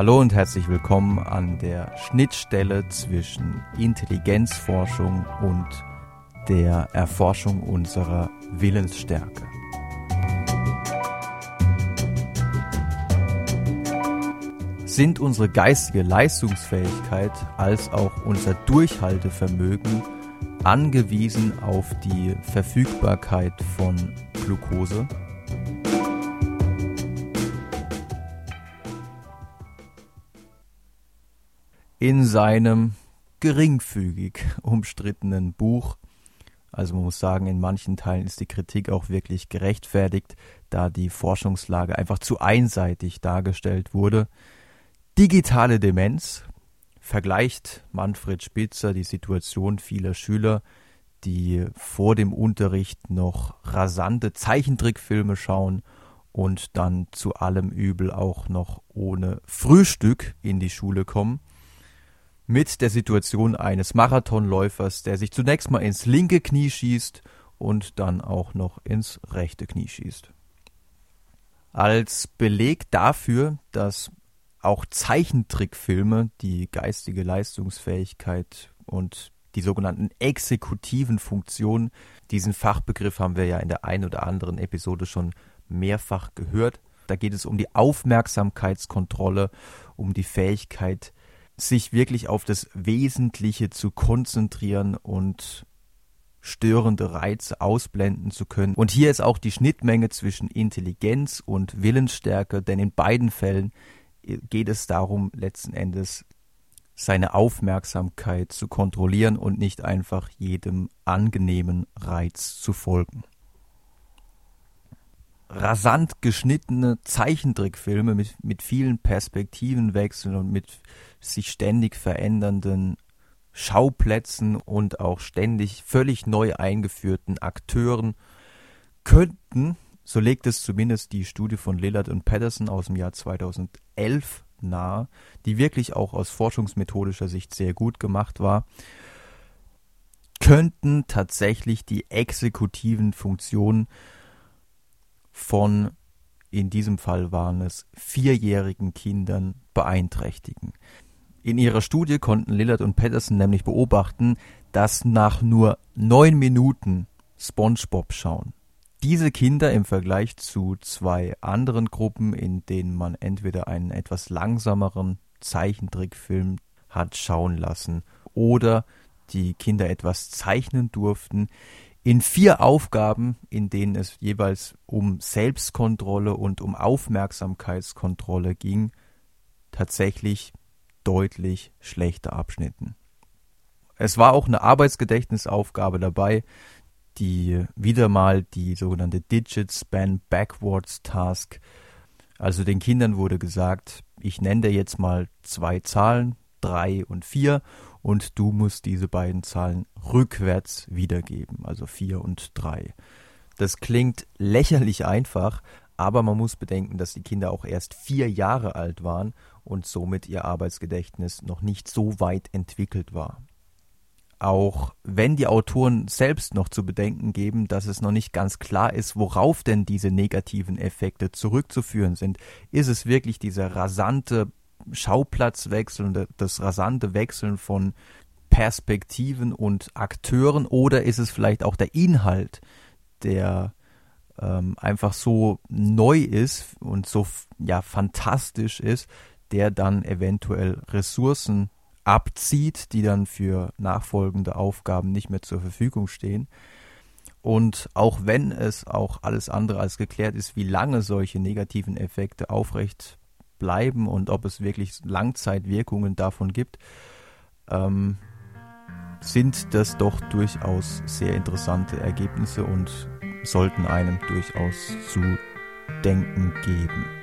Hallo und herzlich willkommen an der Schnittstelle zwischen Intelligenzforschung und der Erforschung unserer Willensstärke. Sind unsere geistige Leistungsfähigkeit als auch unser Durchhaltevermögen angewiesen auf die Verfügbarkeit von Glucose? In seinem geringfügig umstrittenen Buch. Also man muss sagen, in manchen Teilen ist die Kritik auch wirklich gerechtfertigt, da die Forschungslage einfach zu einseitig dargestellt wurde. Digitale Demenz vergleicht Manfred Spitzer die Situation vieler Schüler, die vor dem Unterricht noch rasante Zeichentrickfilme schauen und dann zu allem Übel auch noch ohne Frühstück in die Schule kommen mit der Situation eines Marathonläufers, der sich zunächst mal ins linke Knie schießt und dann auch noch ins rechte Knie schießt. Als Beleg dafür, dass auch Zeichentrickfilme die geistige Leistungsfähigkeit und die sogenannten exekutiven Funktionen, diesen Fachbegriff haben wir ja in der einen oder anderen Episode schon mehrfach gehört. Da geht es um die Aufmerksamkeitskontrolle, um die Fähigkeit, sich wirklich auf das Wesentliche zu konzentrieren und störende Reize ausblenden zu können. Und hier ist auch die Schnittmenge zwischen Intelligenz und Willensstärke, denn in beiden Fällen geht es darum, letzten Endes seine Aufmerksamkeit zu kontrollieren und nicht einfach jedem angenehmen Reiz zu folgen rasant geschnittene Zeichentrickfilme mit, mit vielen Perspektivenwechseln und mit sich ständig verändernden Schauplätzen und auch ständig völlig neu eingeführten Akteuren könnten, so legt es zumindest die Studie von Lillard und Patterson aus dem Jahr 2011 nahe, die wirklich auch aus forschungsmethodischer Sicht sehr gut gemacht war, könnten tatsächlich die exekutiven Funktionen von, in diesem Fall waren es, vierjährigen Kindern beeinträchtigen. In ihrer Studie konnten Lillard und Patterson nämlich beobachten, dass nach nur neun Minuten SpongeBob schauen, diese Kinder im Vergleich zu zwei anderen Gruppen, in denen man entweder einen etwas langsameren Zeichentrickfilm hat schauen lassen oder die Kinder etwas zeichnen durften, in vier Aufgaben, in denen es jeweils um Selbstkontrolle und um Aufmerksamkeitskontrolle ging, tatsächlich deutlich schlechter abschnitten. Es war auch eine Arbeitsgedächtnisaufgabe dabei, die wieder mal die sogenannte Digit Span Backwards Task. Also den Kindern wurde gesagt, ich nenne dir jetzt mal zwei Zahlen, drei und vier, und du musst diese beiden Zahlen rückwärts wiedergeben, also 4 und 3. Das klingt lächerlich einfach, aber man muss bedenken, dass die Kinder auch erst vier Jahre alt waren und somit ihr Arbeitsgedächtnis noch nicht so weit entwickelt war. Auch wenn die Autoren selbst noch zu bedenken geben, dass es noch nicht ganz klar ist, worauf denn diese negativen Effekte zurückzuführen sind, ist es wirklich dieser rasante Schauplatzwechsel und das rasante Wechseln von Perspektiven und Akteuren oder ist es vielleicht auch der Inhalt, der ähm, einfach so neu ist und so ja fantastisch ist, der dann eventuell Ressourcen abzieht, die dann für nachfolgende Aufgaben nicht mehr zur Verfügung stehen. Und auch wenn es auch alles andere als geklärt ist, wie lange solche negativen Effekte aufrecht bleiben und ob es wirklich Langzeitwirkungen davon gibt, ähm, sind das doch durchaus sehr interessante Ergebnisse und sollten einem durchaus zu denken geben.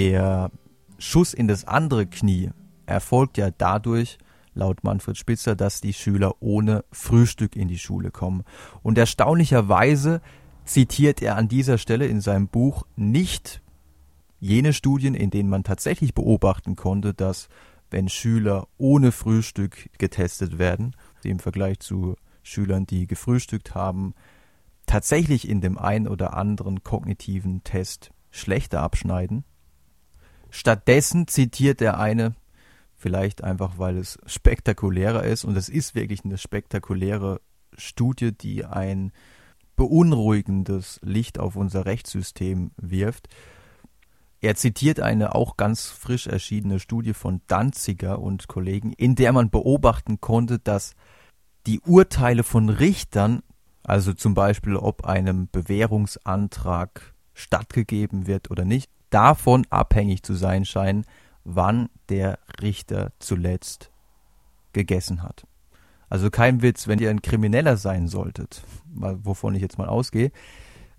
Der Schuss in das andere Knie erfolgt ja dadurch, laut Manfred Spitzer, dass die Schüler ohne Frühstück in die Schule kommen. Und erstaunlicherweise zitiert er an dieser Stelle in seinem Buch nicht jene Studien, in denen man tatsächlich beobachten konnte, dass wenn Schüler ohne Frühstück getestet werden, im Vergleich zu Schülern, die gefrühstückt haben, tatsächlich in dem einen oder anderen kognitiven Test schlechter abschneiden. Stattdessen zitiert er eine, vielleicht einfach weil es spektakulärer ist, und es ist wirklich eine spektakuläre Studie, die ein beunruhigendes Licht auf unser Rechtssystem wirft. Er zitiert eine auch ganz frisch erschienene Studie von Danziger und Kollegen, in der man beobachten konnte, dass die Urteile von Richtern, also zum Beispiel ob einem Bewährungsantrag stattgegeben wird oder nicht, davon abhängig zu sein scheinen, wann der Richter zuletzt gegessen hat. Also kein Witz, wenn ihr ein Krimineller sein solltet, wovon ich jetzt mal ausgehe,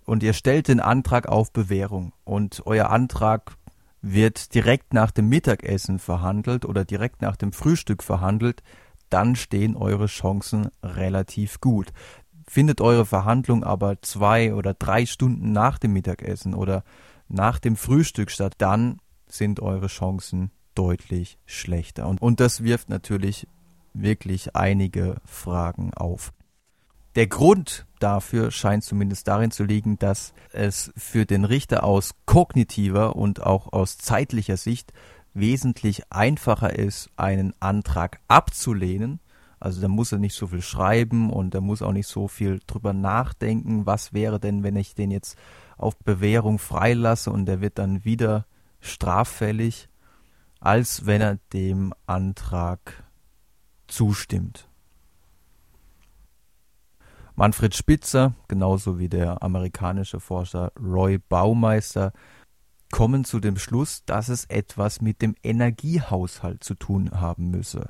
und ihr stellt den Antrag auf Bewährung und euer Antrag wird direkt nach dem Mittagessen verhandelt oder direkt nach dem Frühstück verhandelt, dann stehen eure Chancen relativ gut. Findet eure Verhandlung aber zwei oder drei Stunden nach dem Mittagessen oder nach dem Frühstück statt, dann sind eure Chancen deutlich schlechter. Und, und das wirft natürlich wirklich einige Fragen auf. Der Grund dafür scheint zumindest darin zu liegen, dass es für den Richter aus kognitiver und auch aus zeitlicher Sicht wesentlich einfacher ist, einen Antrag abzulehnen. Also da muss er nicht so viel schreiben und er muss auch nicht so viel drüber nachdenken, was wäre denn, wenn ich den jetzt auf Bewährung freilasse und der wird dann wieder straffällig, als wenn er dem Antrag zustimmt. Manfred Spitzer, genauso wie der amerikanische Forscher Roy Baumeister, kommen zu dem Schluss, dass es etwas mit dem Energiehaushalt zu tun haben müsse.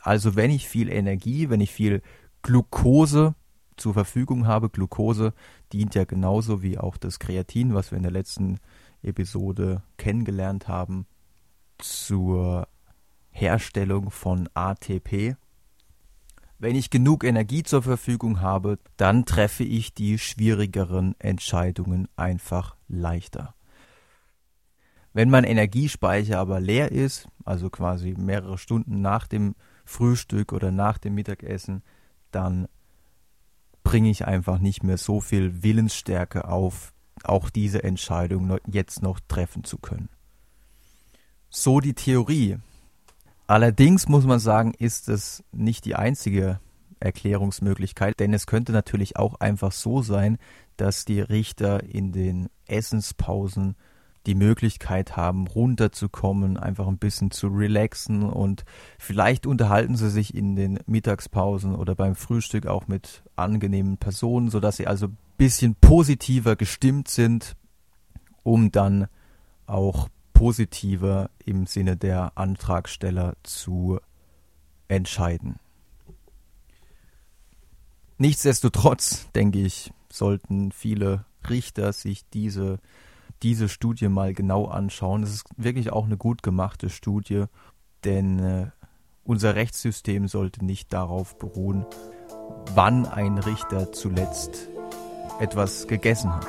Also wenn ich viel Energie, wenn ich viel Glucose zur Verfügung habe, Glucose dient ja genauso wie auch das Kreatin, was wir in der letzten Episode kennengelernt haben, zur Herstellung von ATP, wenn ich genug Energie zur Verfügung habe, dann treffe ich die schwierigeren Entscheidungen einfach leichter. Wenn mein Energiespeicher aber leer ist, also quasi mehrere Stunden nach dem Frühstück oder nach dem Mittagessen, dann bringe ich einfach nicht mehr so viel Willensstärke auf, auch diese Entscheidung jetzt noch treffen zu können. So die Theorie. Allerdings muss man sagen, ist es nicht die einzige Erklärungsmöglichkeit, denn es könnte natürlich auch einfach so sein, dass die Richter in den Essenspausen die Möglichkeit haben, runterzukommen, einfach ein bisschen zu relaxen und vielleicht unterhalten sie sich in den Mittagspausen oder beim Frühstück auch mit angenehmen Personen, sodass sie also ein bisschen positiver gestimmt sind, um dann auch positiver im Sinne der Antragsteller zu entscheiden. Nichtsdestotrotz, denke ich, sollten viele Richter sich diese, diese Studie mal genau anschauen. Es ist wirklich auch eine gut gemachte Studie, denn äh, unser Rechtssystem sollte nicht darauf beruhen, wann ein Richter zuletzt etwas gegessen hat.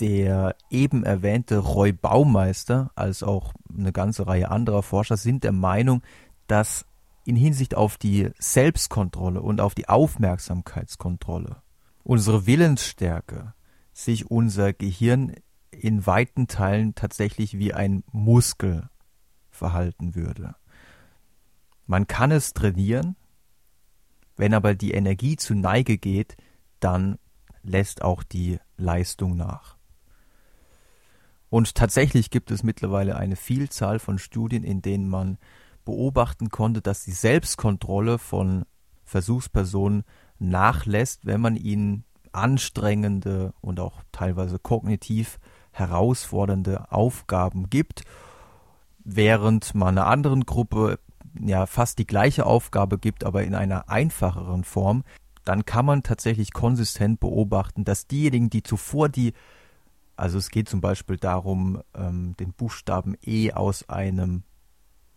Der eben erwähnte Roy Baumeister als auch eine ganze Reihe anderer Forscher sind der Meinung, dass in Hinsicht auf die Selbstkontrolle und auf die Aufmerksamkeitskontrolle unsere Willensstärke, sich unser Gehirn in weiten Teilen tatsächlich wie ein Muskel verhalten würde. Man kann es trainieren, wenn aber die Energie zu Neige geht, dann lässt auch die Leistung nach. Und tatsächlich gibt es mittlerweile eine Vielzahl von Studien, in denen man beobachten konnte, dass die Selbstkontrolle von Versuchspersonen nachlässt, wenn man ihnen anstrengende und auch teilweise kognitiv herausfordernde Aufgaben gibt, während man einer anderen Gruppe ja fast die gleiche Aufgabe gibt, aber in einer einfacheren Form, dann kann man tatsächlich konsistent beobachten, dass diejenigen, die zuvor die, also es geht zum Beispiel darum, ähm, den Buchstaben E aus einem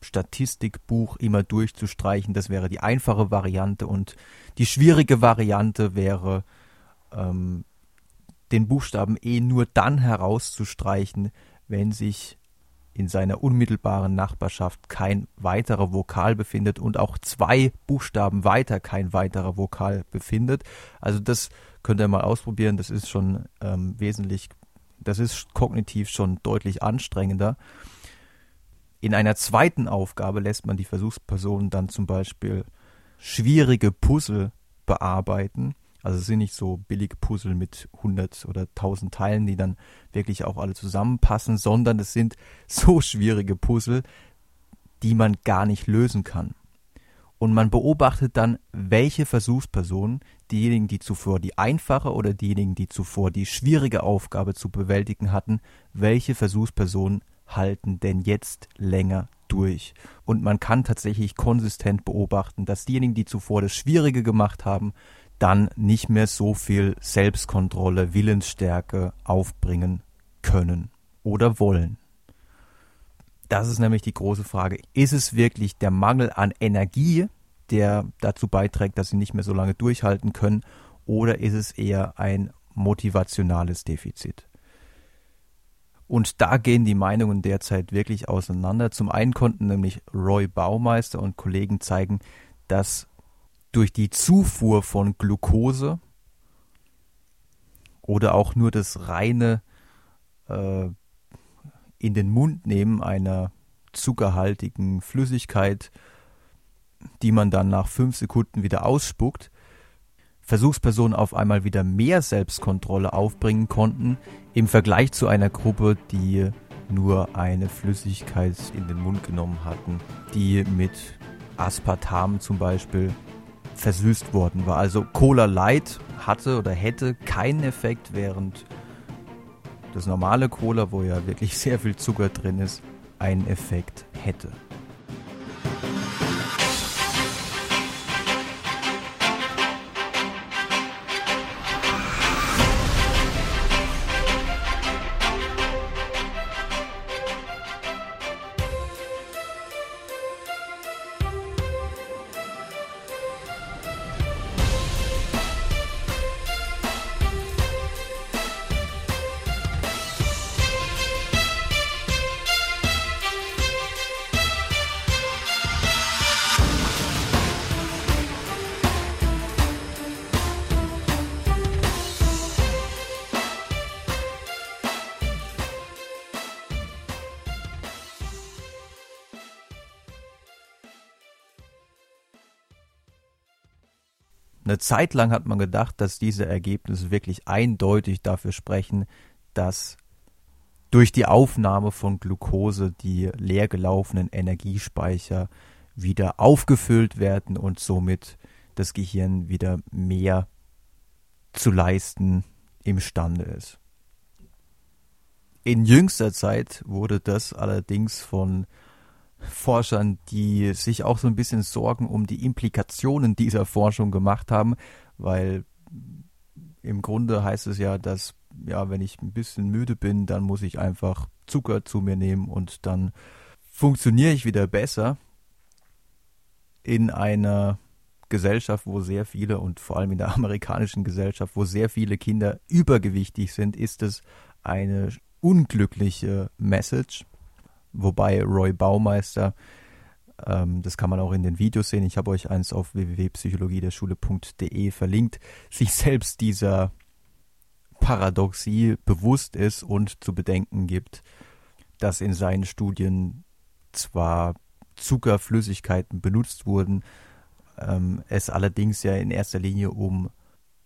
Statistikbuch immer durchzustreichen, das wäre die einfache Variante und die schwierige Variante wäre, ähm, den Buchstaben E nur dann herauszustreichen, wenn sich in seiner unmittelbaren Nachbarschaft kein weiterer Vokal befindet und auch zwei Buchstaben weiter kein weiterer Vokal befindet. Also das könnt ihr mal ausprobieren. Das ist schon ähm, wesentlich, das ist kognitiv schon deutlich anstrengender. In einer zweiten Aufgabe lässt man die Versuchspersonen dann zum Beispiel schwierige Puzzle bearbeiten also es sind nicht so billige Puzzle mit 100 oder 1000 Teilen, die dann wirklich auch alle zusammenpassen, sondern es sind so schwierige Puzzle, die man gar nicht lösen kann. Und man beobachtet dann, welche Versuchspersonen, diejenigen, die zuvor die einfache oder diejenigen, die zuvor die schwierige Aufgabe zu bewältigen hatten, welche Versuchspersonen halten denn jetzt länger durch. Und man kann tatsächlich konsistent beobachten, dass diejenigen, die zuvor das Schwierige gemacht haben, dann nicht mehr so viel Selbstkontrolle, Willensstärke aufbringen können oder wollen. Das ist nämlich die große Frage. Ist es wirklich der Mangel an Energie, der dazu beiträgt, dass sie nicht mehr so lange durchhalten können, oder ist es eher ein motivationales Defizit? Und da gehen die Meinungen derzeit wirklich auseinander. Zum einen konnten nämlich Roy Baumeister und Kollegen zeigen, dass durch die Zufuhr von Glucose oder auch nur das reine äh, in den Mund nehmen einer zuckerhaltigen Flüssigkeit, die man dann nach fünf Sekunden wieder ausspuckt, Versuchspersonen auf einmal wieder mehr Selbstkontrolle aufbringen konnten im Vergleich zu einer Gruppe, die nur eine Flüssigkeit in den Mund genommen hatten, die mit Aspartam zum Beispiel versüßt worden war. Also Cola Light hatte oder hätte keinen Effekt, während das normale Cola, wo ja wirklich sehr viel Zucker drin ist, einen Effekt hätte. Eine Zeit lang hat man gedacht, dass diese Ergebnisse wirklich eindeutig dafür sprechen, dass durch die Aufnahme von Glucose die leergelaufenen Energiespeicher wieder aufgefüllt werden und somit das Gehirn wieder mehr zu leisten imstande ist. In jüngster Zeit wurde das allerdings von Forschern, die sich auch so ein bisschen Sorgen um die Implikationen dieser Forschung gemacht haben, weil im Grunde heißt es ja, dass ja, wenn ich ein bisschen müde bin, dann muss ich einfach Zucker zu mir nehmen und dann funktioniere ich wieder besser in einer Gesellschaft, wo sehr viele und vor allem in der amerikanischen Gesellschaft, wo sehr viele Kinder übergewichtig sind, ist es eine unglückliche Message wobei Roy Baumeister ähm, das kann man auch in den Videos sehen. Ich habe euch eins auf www.psychologiederschule.de verlinkt, sich selbst dieser Paradoxie bewusst ist und zu bedenken gibt, dass in seinen Studien zwar Zuckerflüssigkeiten benutzt wurden, ähm, es allerdings ja in erster Linie um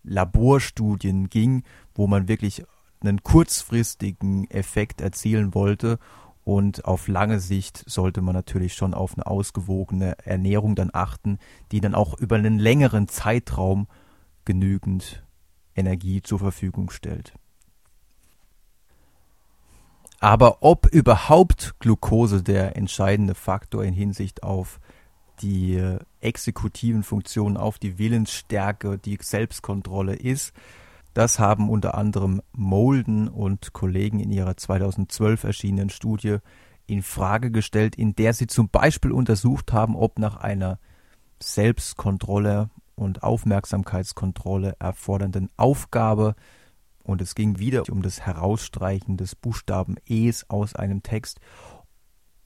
Laborstudien ging, wo man wirklich einen kurzfristigen Effekt erzielen wollte und auf lange Sicht sollte man natürlich schon auf eine ausgewogene Ernährung dann achten, die dann auch über einen längeren Zeitraum genügend Energie zur Verfügung stellt. Aber ob überhaupt Glucose der entscheidende Faktor in Hinsicht auf die exekutiven Funktionen, auf die Willensstärke, die Selbstkontrolle ist, das haben unter anderem Molden und Kollegen in ihrer 2012 erschienenen Studie in Frage gestellt, in der sie zum Beispiel untersucht haben, ob nach einer Selbstkontrolle und Aufmerksamkeitskontrolle erfordernden Aufgabe und es ging wieder um das Herausstreichen des Buchstaben Es aus einem Text,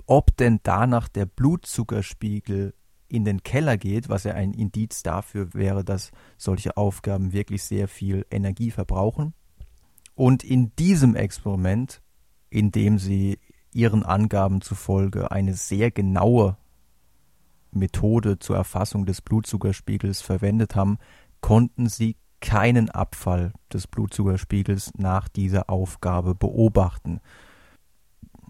ob denn danach der Blutzuckerspiegel in den Keller geht, was ja ein Indiz dafür wäre, dass solche Aufgaben wirklich sehr viel Energie verbrauchen. Und in diesem Experiment, in dem sie ihren Angaben zufolge eine sehr genaue Methode zur Erfassung des Blutzuckerspiegels verwendet haben, konnten sie keinen Abfall des Blutzuckerspiegels nach dieser Aufgabe beobachten.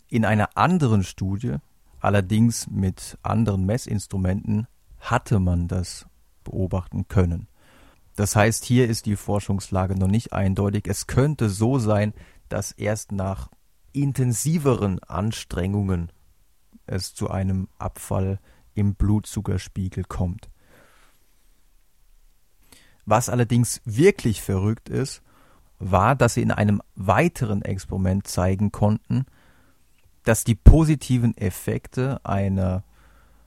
In einer anderen Studie, allerdings mit anderen Messinstrumenten, hatte man das beobachten können. Das heißt, hier ist die Forschungslage noch nicht eindeutig. Es könnte so sein, dass erst nach intensiveren Anstrengungen es zu einem Abfall im Blutzuckerspiegel kommt. Was allerdings wirklich verrückt ist, war, dass sie in einem weiteren Experiment zeigen konnten, dass die positiven Effekte einer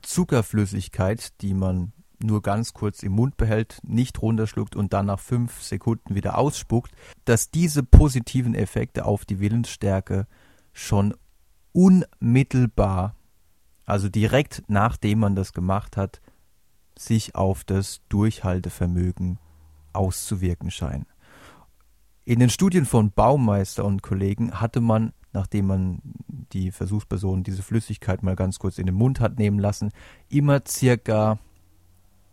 Zuckerflüssigkeit, die man nur ganz kurz im Mund behält, nicht runterschluckt und dann nach fünf Sekunden wieder ausspuckt, dass diese positiven Effekte auf die Willensstärke schon unmittelbar, also direkt nachdem man das gemacht hat, sich auf das Durchhaltevermögen auszuwirken scheinen. In den Studien von Baumeister und Kollegen hatte man, nachdem man die Versuchsperson diese Flüssigkeit mal ganz kurz in den Mund hat nehmen lassen, immer circa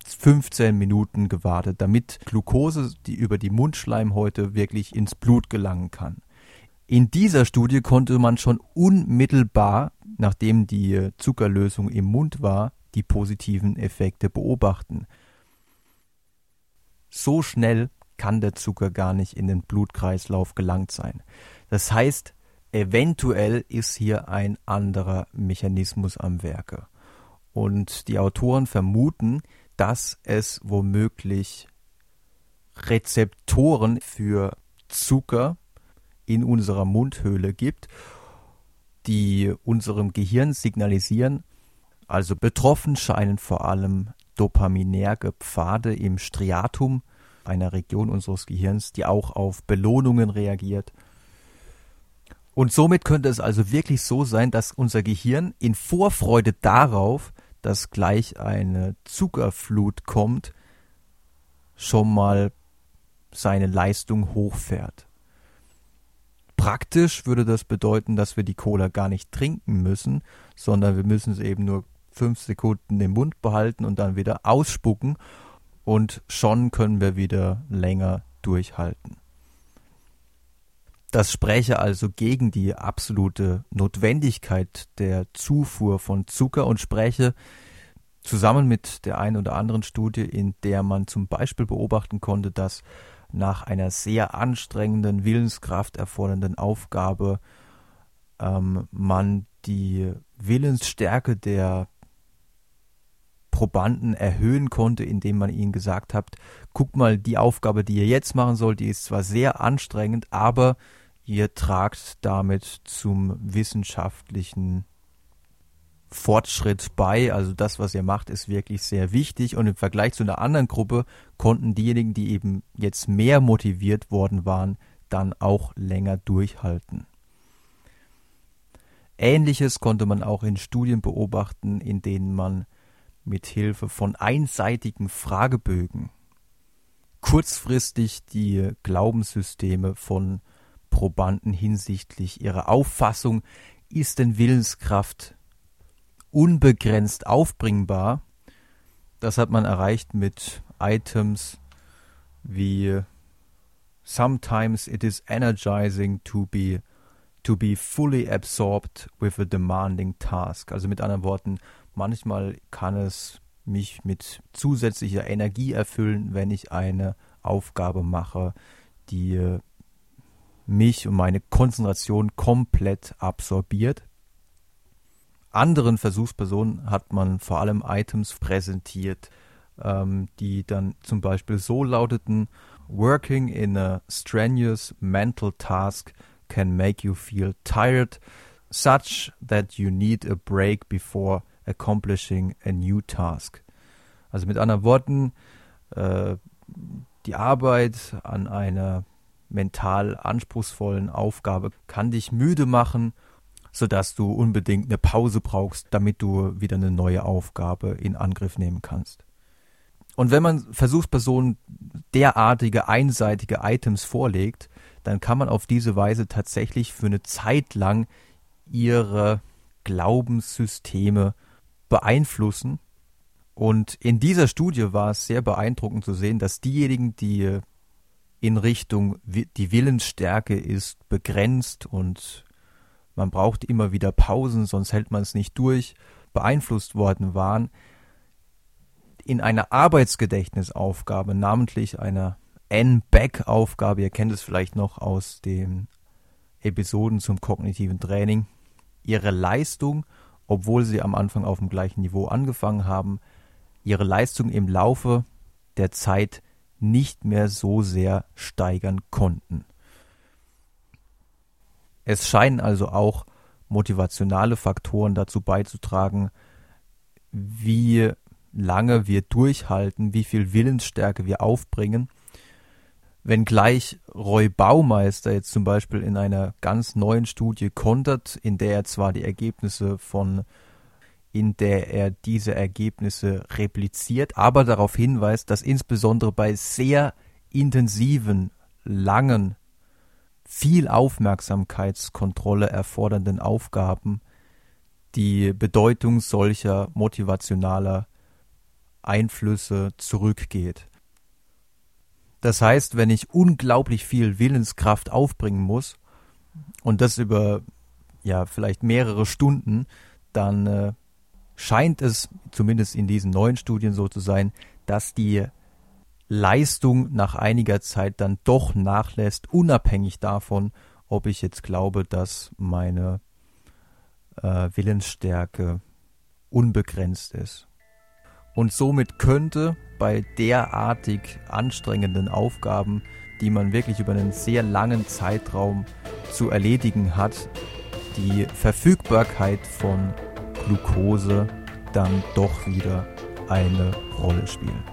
15 Minuten gewartet, damit Glucose, die über die Mundschleimhäute wirklich ins Blut gelangen kann. In dieser Studie konnte man schon unmittelbar, nachdem die Zuckerlösung im Mund war, die positiven Effekte beobachten. So schnell kann der Zucker gar nicht in den Blutkreislauf gelangt sein. Das heißt, eventuell ist hier ein anderer Mechanismus am Werke. Und die Autoren vermuten, dass es womöglich Rezeptoren für Zucker in unserer Mundhöhle gibt, die unserem Gehirn signalisieren, also betroffen scheinen vor allem dopaminerge Pfade im Striatum, einer Region unseres Gehirns, die auch auf Belohnungen reagiert. Und somit könnte es also wirklich so sein, dass unser Gehirn in Vorfreude darauf, dass gleich eine Zuckerflut kommt, schon mal seine Leistung hochfährt. Praktisch würde das bedeuten, dass wir die Cola gar nicht trinken müssen, sondern wir müssen sie eben nur fünf Sekunden im Mund behalten und dann wieder ausspucken und schon können wir wieder länger durchhalten. Das spräche also gegen die absolute Notwendigkeit der Zufuhr von Zucker und spräche zusammen mit der einen oder anderen Studie, in der man zum Beispiel beobachten konnte, dass nach einer sehr anstrengenden, Willenskraft erfordernden Aufgabe ähm, man die Willensstärke der Probanden erhöhen konnte, indem man ihnen gesagt hat, guck mal, die Aufgabe, die ihr jetzt machen sollt, die ist zwar sehr anstrengend, aber ihr tragt damit zum wissenschaftlichen Fortschritt bei. Also das, was ihr macht, ist wirklich sehr wichtig. Und im Vergleich zu einer anderen Gruppe konnten diejenigen, die eben jetzt mehr motiviert worden waren, dann auch länger durchhalten. Ähnliches konnte man auch in Studien beobachten, in denen man mit Hilfe von einseitigen Fragebögen kurzfristig die Glaubenssysteme von Probanden hinsichtlich ihrer Auffassung, ist denn Willenskraft unbegrenzt aufbringbar? Das hat man erreicht mit Items wie Sometimes it is energizing to be to be fully absorbed with a demanding task. Also mit anderen Worten, manchmal kann es mich mit zusätzlicher Energie erfüllen, wenn ich eine Aufgabe mache, die mich und meine Konzentration komplett absorbiert. Anderen Versuchspersonen hat man vor allem Items präsentiert, ähm, die dann zum Beispiel so lauteten, Working in a strenuous mental task can make you feel tired, such that you need a break before accomplishing a new task. Also mit anderen Worten, äh, die Arbeit an einer mental anspruchsvollen Aufgabe kann dich müde machen, sodass du unbedingt eine Pause brauchst, damit du wieder eine neue Aufgabe in Angriff nehmen kannst. Und wenn man Versuchspersonen derartige einseitige Items vorlegt, dann kann man auf diese Weise tatsächlich für eine Zeit lang ihre Glaubenssysteme beeinflussen. Und in dieser Studie war es sehr beeindruckend zu sehen, dass diejenigen, die in Richtung die Willensstärke ist begrenzt und man braucht immer wieder Pausen, sonst hält man es nicht durch, beeinflusst worden waren, in einer Arbeitsgedächtnisaufgabe, namentlich einer N-Back-Aufgabe, ihr kennt es vielleicht noch aus den Episoden zum kognitiven Training, ihre Leistung, obwohl sie am Anfang auf dem gleichen Niveau angefangen haben, ihre Leistung im Laufe der Zeit nicht mehr so sehr steigern konnten. Es scheinen also auch motivationale Faktoren dazu beizutragen, wie lange wir durchhalten, wie viel Willensstärke wir aufbringen. Wenngleich Roy Baumeister jetzt zum Beispiel in einer ganz neuen Studie kontert, in der er zwar die Ergebnisse von, in der er diese Ergebnisse repliziert, aber darauf hinweist, dass insbesondere bei sehr intensiven, langen, viel Aufmerksamkeitskontrolle erfordernden Aufgaben die Bedeutung solcher motivationaler Einflüsse zurückgeht. Das heißt, wenn ich unglaublich viel Willenskraft aufbringen muss und das über ja vielleicht mehrere Stunden, dann äh, scheint es zumindest in diesen neuen Studien so zu sein, dass die Leistung nach einiger Zeit dann doch nachlässt, unabhängig davon, ob ich jetzt glaube, dass meine äh, Willensstärke unbegrenzt ist. Und somit könnte bei derartig anstrengenden Aufgaben, die man wirklich über einen sehr langen Zeitraum zu erledigen hat, die Verfügbarkeit von Glucose dann doch wieder eine Rolle spielen.